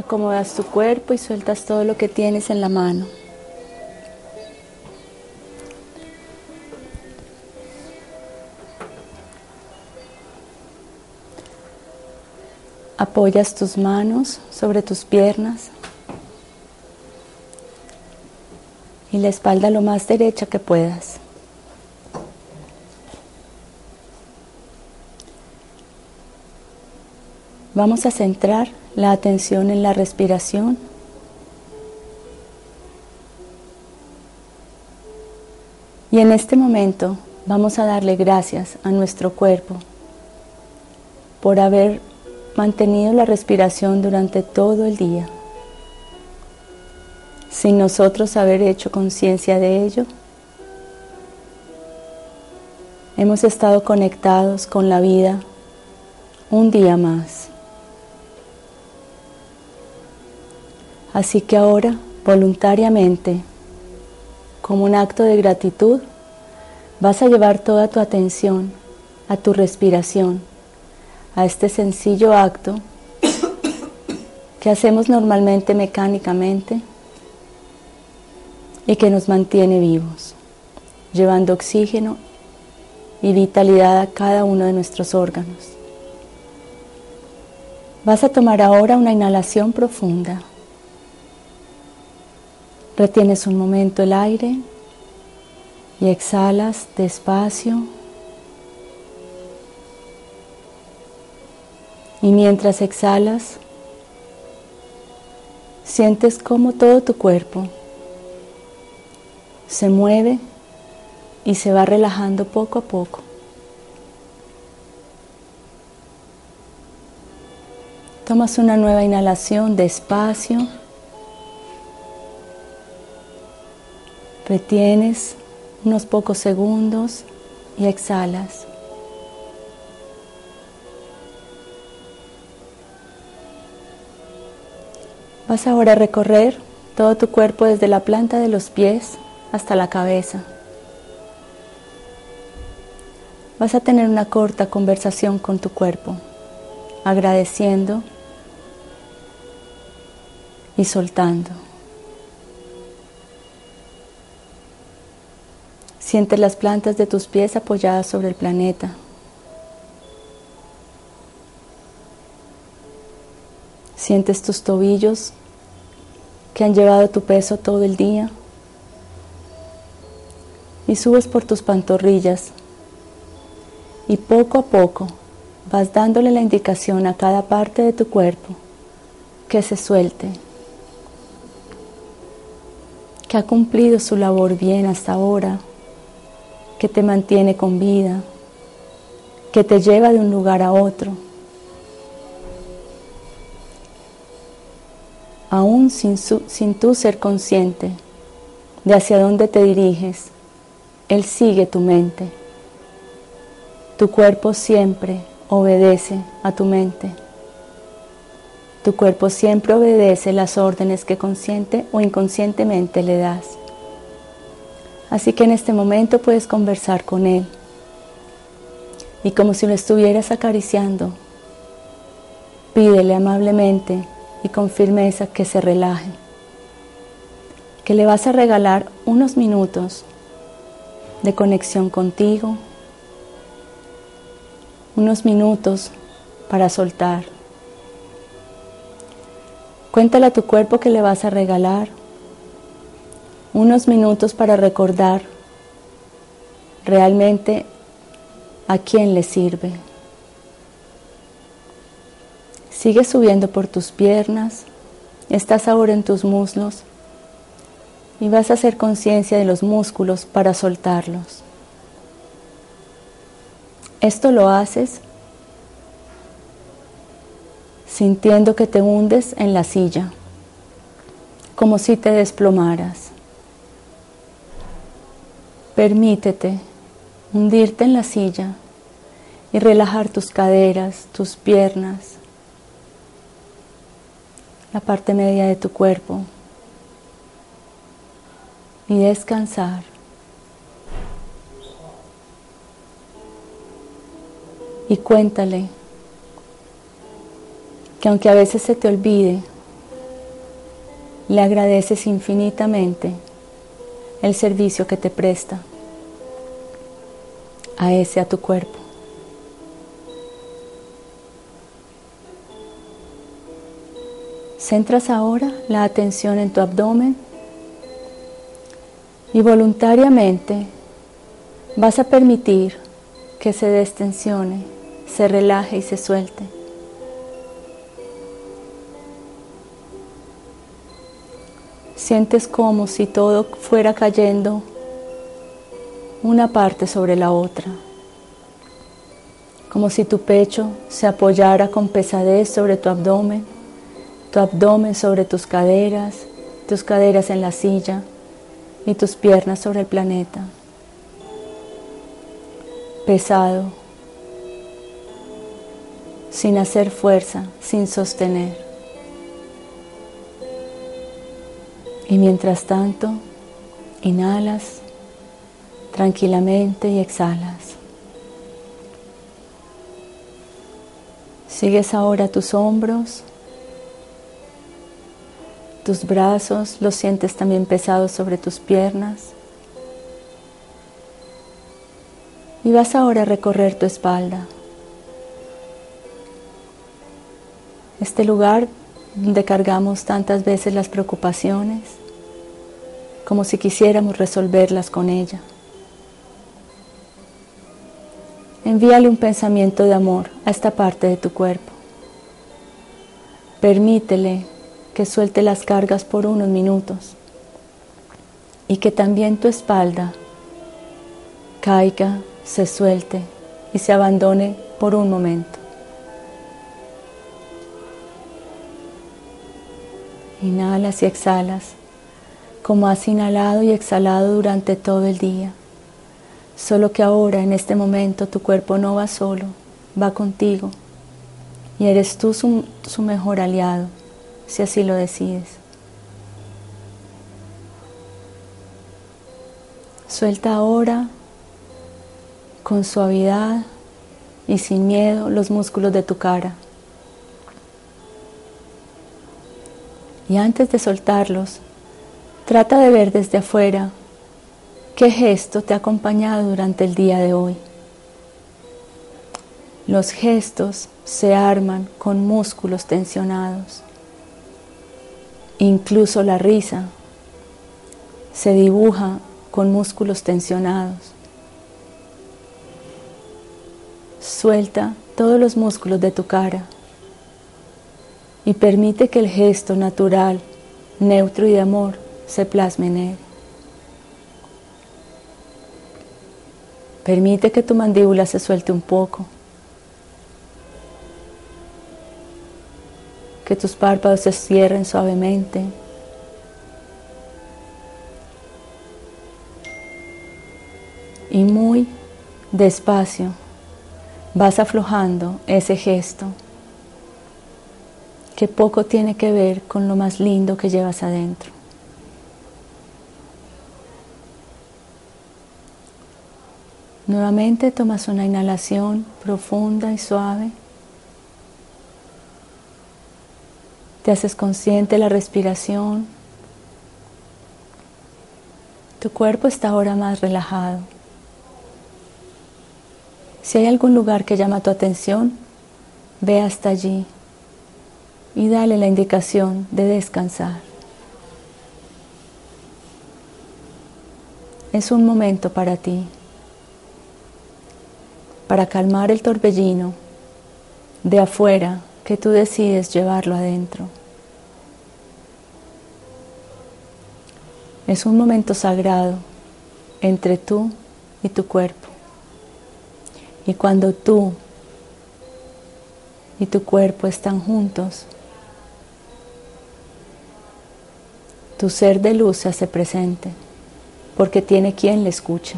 Acomodas tu cuerpo y sueltas todo lo que tienes en la mano. Apoyas tus manos sobre tus piernas y la espalda lo más derecha que puedas. Vamos a centrar la atención en la respiración. Y en este momento vamos a darle gracias a nuestro cuerpo por haber mantenido la respiración durante todo el día. Sin nosotros haber hecho conciencia de ello, hemos estado conectados con la vida un día más. Así que ahora, voluntariamente, como un acto de gratitud, vas a llevar toda tu atención a tu respiración, a este sencillo acto que hacemos normalmente mecánicamente y que nos mantiene vivos, llevando oxígeno y vitalidad a cada uno de nuestros órganos. Vas a tomar ahora una inhalación profunda. Retienes un momento el aire y exhalas despacio. Y mientras exhalas, sientes como todo tu cuerpo se mueve y se va relajando poco a poco. Tomas una nueva inhalación despacio. Retienes unos pocos segundos y exhalas. Vas ahora a recorrer todo tu cuerpo desde la planta de los pies hasta la cabeza. Vas a tener una corta conversación con tu cuerpo, agradeciendo y soltando. Siente las plantas de tus pies apoyadas sobre el planeta. Sientes tus tobillos que han llevado tu peso todo el día. Y subes por tus pantorrillas. Y poco a poco vas dándole la indicación a cada parte de tu cuerpo que se suelte, que ha cumplido su labor bien hasta ahora que te mantiene con vida, que te lleva de un lugar a otro. Aún sin, sin tú ser consciente de hacia dónde te diriges, Él sigue tu mente. Tu cuerpo siempre obedece a tu mente. Tu cuerpo siempre obedece las órdenes que consciente o inconscientemente le das. Así que en este momento puedes conversar con Él. Y como si lo estuvieras acariciando, pídele amablemente y con firmeza que se relaje. Que le vas a regalar unos minutos de conexión contigo, unos minutos para soltar. Cuéntale a tu cuerpo que le vas a regalar unos minutos para recordar realmente a quién le sirve. Sigue subiendo por tus piernas, estás ahora en tus muslos y vas a hacer conciencia de los músculos para soltarlos. Esto lo haces sintiendo que te hundes en la silla, como si te desplomaras. Permítete hundirte en la silla y relajar tus caderas, tus piernas, la parte media de tu cuerpo y descansar. Y cuéntale que aunque a veces se te olvide, le agradeces infinitamente el servicio que te presta a ese, a tu cuerpo. Centras ahora la atención en tu abdomen y voluntariamente vas a permitir que se destensione, se relaje y se suelte. Sientes como si todo fuera cayendo una parte sobre la otra, como si tu pecho se apoyara con pesadez sobre tu abdomen tu abdomen sobre tus caderas, tus caderas en la silla y tus piernas sobre el planeta. Pesado, sin hacer fuerza, sin sostener. Y mientras tanto, inhalas tranquilamente y exhalas. Sigues ahora tus hombros tus brazos los sientes también pesados sobre tus piernas. Y vas ahora a recorrer tu espalda. Este lugar donde cargamos tantas veces las preocupaciones, como si quisiéramos resolverlas con ella. Envíale un pensamiento de amor a esta parte de tu cuerpo. Permítele que suelte las cargas por unos minutos y que también tu espalda caiga, se suelte y se abandone por un momento. Inhalas y exhalas como has inhalado y exhalado durante todo el día. Solo que ahora, en este momento, tu cuerpo no va solo, va contigo. Y eres tú su, su mejor aliado si así lo decides. Suelta ahora con suavidad y sin miedo los músculos de tu cara. Y antes de soltarlos, trata de ver desde afuera qué gesto te ha acompañado durante el día de hoy. Los gestos se arman con músculos tensionados. Incluso la risa se dibuja con músculos tensionados. Suelta todos los músculos de tu cara y permite que el gesto natural, neutro y de amor se plasme en él. Permite que tu mandíbula se suelte un poco. que tus párpados se cierren suavemente. Y muy despacio vas aflojando ese gesto que poco tiene que ver con lo más lindo que llevas adentro. Nuevamente tomas una inhalación profunda y suave. Te haces consciente de la respiración. Tu cuerpo está ahora más relajado. Si hay algún lugar que llama tu atención, ve hasta allí y dale la indicación de descansar. Es un momento para ti, para calmar el torbellino de afuera que tú decides llevarlo adentro. Es un momento sagrado entre tú y tu cuerpo. Y cuando tú y tu cuerpo están juntos. Tu ser de luz se hace presente porque tiene quien le escuche.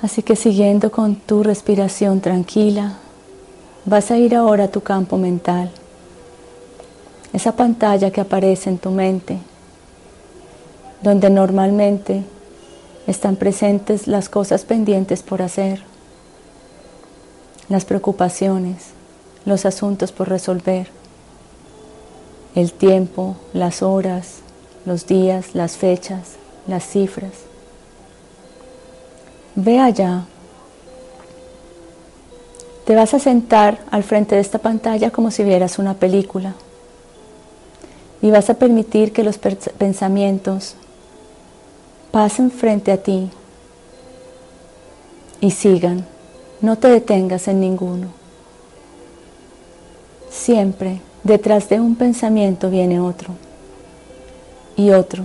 Así que siguiendo con tu respiración tranquila, vas a ir ahora a tu campo mental, esa pantalla que aparece en tu mente, donde normalmente están presentes las cosas pendientes por hacer, las preocupaciones, los asuntos por resolver, el tiempo, las horas, los días, las fechas, las cifras. Ve allá. Te vas a sentar al frente de esta pantalla como si vieras una película y vas a permitir que los pensamientos pasen frente a ti y sigan. No te detengas en ninguno. Siempre detrás de un pensamiento viene otro y otro.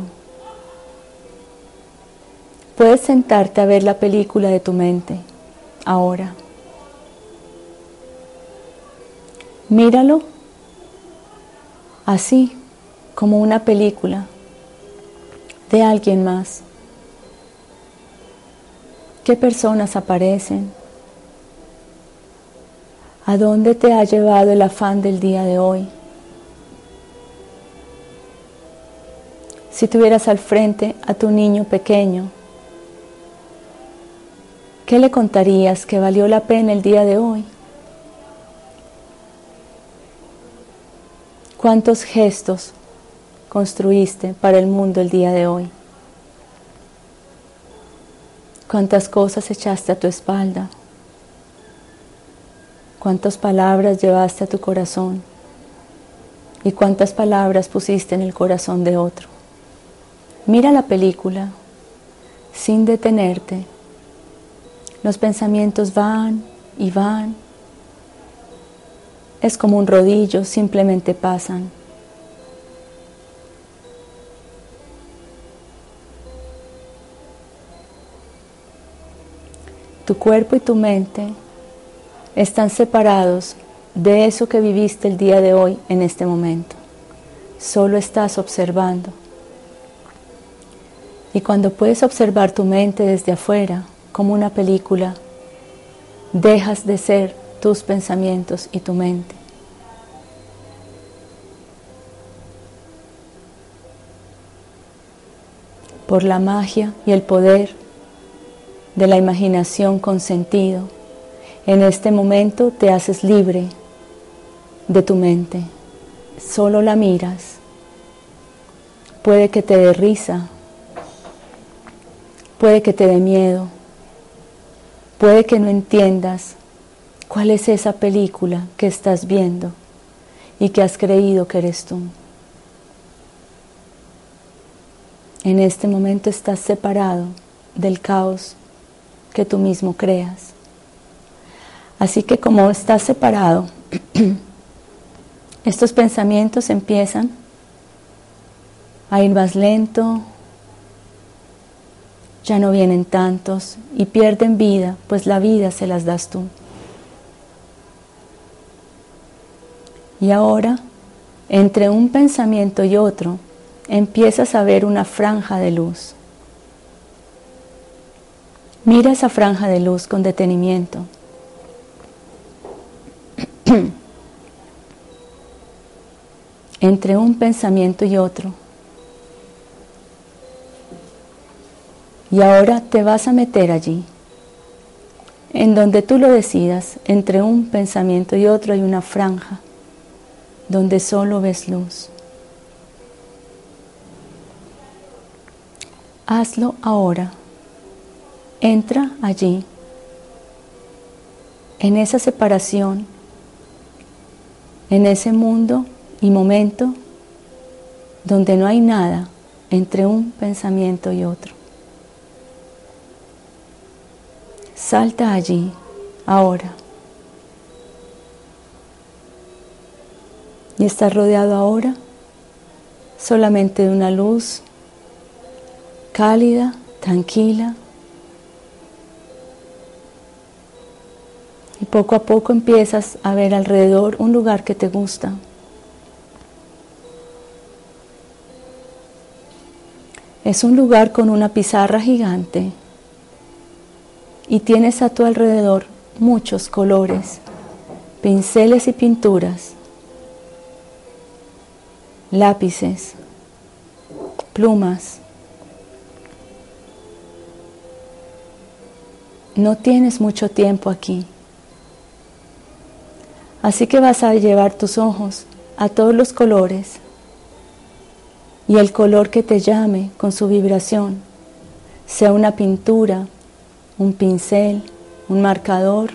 Puedes sentarte a ver la película de tu mente ahora. Míralo así como una película de alguien más. ¿Qué personas aparecen? ¿A dónde te ha llevado el afán del día de hoy? Si tuvieras al frente a tu niño pequeño, ¿qué le contarías que valió la pena el día de hoy? ¿Cuántos gestos construiste para el mundo el día de hoy? cuántas cosas echaste a tu espalda, cuántas palabras llevaste a tu corazón y cuántas palabras pusiste en el corazón de otro. Mira la película sin detenerte. Los pensamientos van y van. Es como un rodillo, simplemente pasan. Tu cuerpo y tu mente están separados de eso que viviste el día de hoy en este momento. Solo estás observando. Y cuando puedes observar tu mente desde afuera, como una película, dejas de ser tus pensamientos y tu mente. Por la magia y el poder de la imaginación con sentido. En este momento te haces libre de tu mente. Solo la miras. Puede que te dé risa. Puede que te dé miedo. Puede que no entiendas cuál es esa película que estás viendo y que has creído que eres tú. En este momento estás separado del caos que tú mismo creas. Así que como estás separado, estos pensamientos empiezan a ir más lento, ya no vienen tantos y pierden vida, pues la vida se las das tú. Y ahora, entre un pensamiento y otro, empiezas a ver una franja de luz. Mira esa franja de luz con detenimiento. Entre un pensamiento y otro. Y ahora te vas a meter allí. En donde tú lo decidas, entre un pensamiento y otro hay una franja donde solo ves luz. Hazlo ahora. Entra allí, en esa separación, en ese mundo y momento donde no hay nada entre un pensamiento y otro. Salta allí, ahora. Y estás rodeado ahora solamente de una luz cálida, tranquila, poco a poco empiezas a ver alrededor un lugar que te gusta. Es un lugar con una pizarra gigante y tienes a tu alrededor muchos colores, pinceles y pinturas, lápices, plumas. No tienes mucho tiempo aquí. Así que vas a llevar tus ojos a todos los colores y el color que te llame con su vibración, sea una pintura, un pincel, un marcador,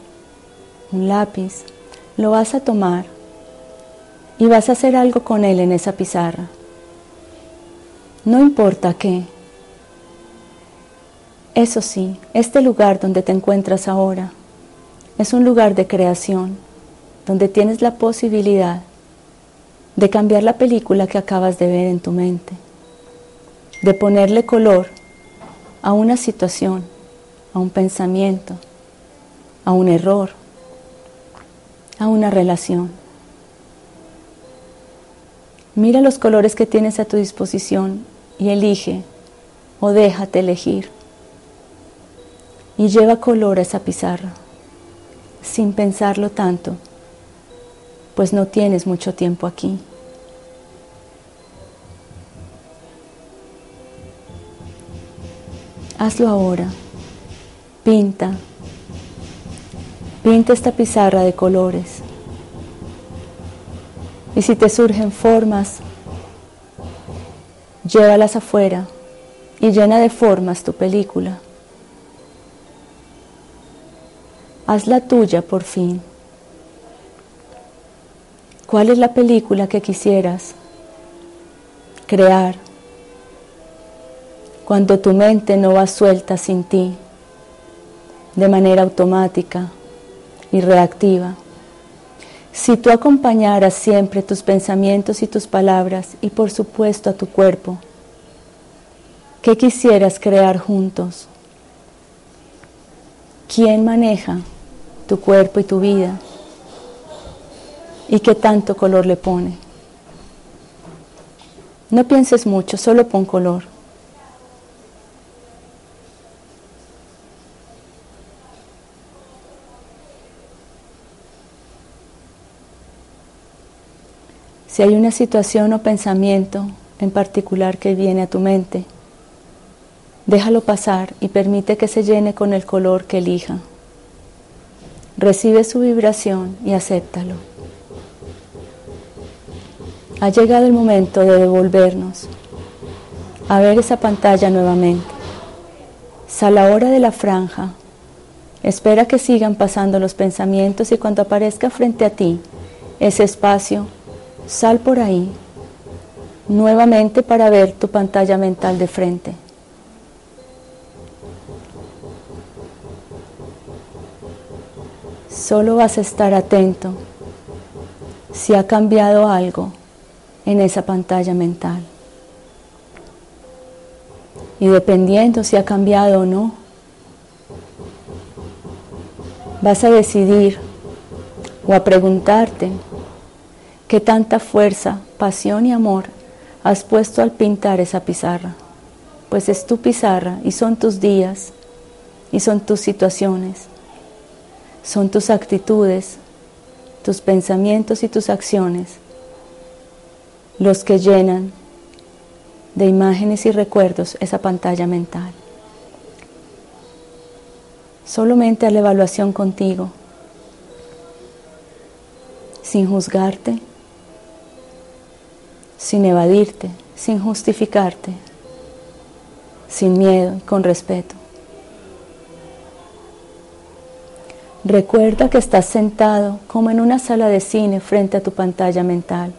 un lápiz, lo vas a tomar y vas a hacer algo con él en esa pizarra. No importa qué. Eso sí, este lugar donde te encuentras ahora es un lugar de creación, donde tienes la posibilidad de cambiar la película que acabas de ver en tu mente, de ponerle color a una situación, a un pensamiento, a un error, a una relación. Mira los colores que tienes a tu disposición y elige o déjate elegir. Y lleva color a esa pizarra, sin pensarlo tanto pues no tienes mucho tiempo aquí. Hazlo ahora. Pinta. Pinta esta pizarra de colores. Y si te surgen formas, llévalas afuera y llena de formas tu película. Haz la tuya por fin. ¿Cuál es la película que quisieras crear cuando tu mente no va suelta sin ti, de manera automática y reactiva? Si tú acompañaras siempre tus pensamientos y tus palabras y por supuesto a tu cuerpo, ¿qué quisieras crear juntos? ¿Quién maneja tu cuerpo y tu vida? Y qué tanto color le pone. No pienses mucho, solo pon color. Si hay una situación o pensamiento en particular que viene a tu mente, déjalo pasar y permite que se llene con el color que elija. Recibe su vibración y acéptalo. Ha llegado el momento de devolvernos a ver esa pantalla nuevamente. a la hora de la franja. Espera que sigan pasando los pensamientos y cuando aparezca frente a ti ese espacio, sal por ahí nuevamente para ver tu pantalla mental de frente. Solo vas a estar atento si ha cambiado algo en esa pantalla mental. Y dependiendo si ha cambiado o no, vas a decidir o a preguntarte qué tanta fuerza, pasión y amor has puesto al pintar esa pizarra. Pues es tu pizarra y son tus días y son tus situaciones, son tus actitudes, tus pensamientos y tus acciones los que llenan de imágenes y recuerdos esa pantalla mental. Solamente a la evaluación contigo, sin juzgarte, sin evadirte, sin justificarte, sin miedo y con respeto. Recuerda que estás sentado como en una sala de cine frente a tu pantalla mental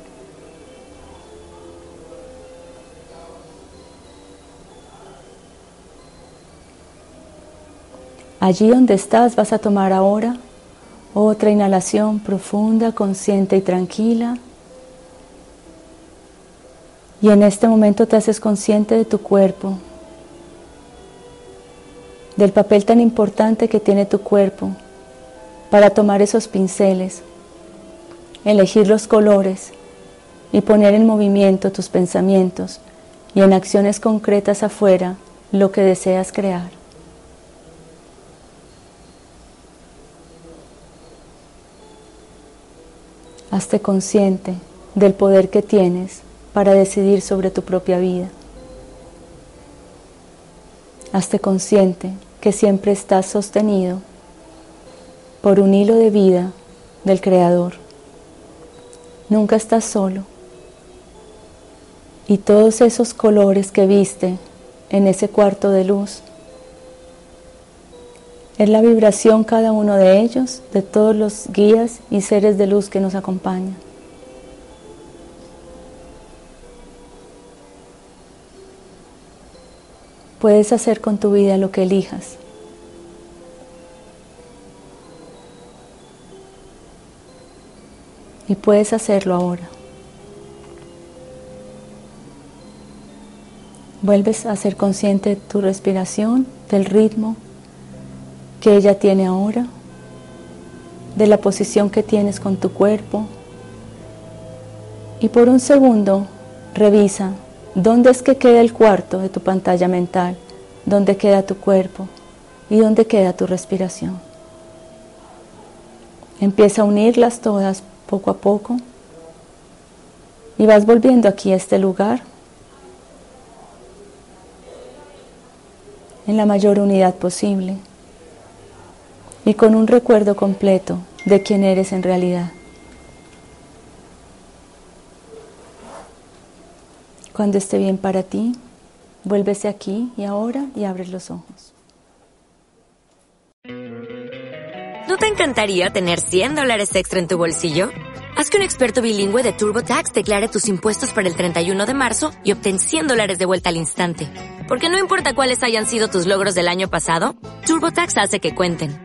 Allí donde estás vas a tomar ahora otra inhalación profunda, consciente y tranquila. Y en este momento te haces consciente de tu cuerpo, del papel tan importante que tiene tu cuerpo para tomar esos pinceles, elegir los colores y poner en movimiento tus pensamientos y en acciones concretas afuera lo que deseas crear. Hazte consciente del poder que tienes para decidir sobre tu propia vida. Hazte consciente que siempre estás sostenido por un hilo de vida del Creador. Nunca estás solo. Y todos esos colores que viste en ese cuarto de luz es la vibración cada uno de ellos, de todos los guías y seres de luz que nos acompañan. Puedes hacer con tu vida lo que elijas. Y puedes hacerlo ahora. Vuelves a ser consciente de tu respiración, del ritmo que ella tiene ahora, de la posición que tienes con tu cuerpo. Y por un segundo revisa dónde es que queda el cuarto de tu pantalla mental, dónde queda tu cuerpo y dónde queda tu respiración. Empieza a unirlas todas poco a poco. Y vas volviendo aquí a este lugar. En la mayor unidad posible y con un recuerdo completo de quién eres en realidad. Cuando esté bien para ti, vuélvese aquí y ahora y abres los ojos. ¿No te encantaría tener 100 dólares extra en tu bolsillo? Haz que un experto bilingüe de TurboTax declare tus impuestos para el 31 de marzo y obtén 100 dólares de vuelta al instante. Porque no importa cuáles hayan sido tus logros del año pasado, TurboTax hace que cuenten.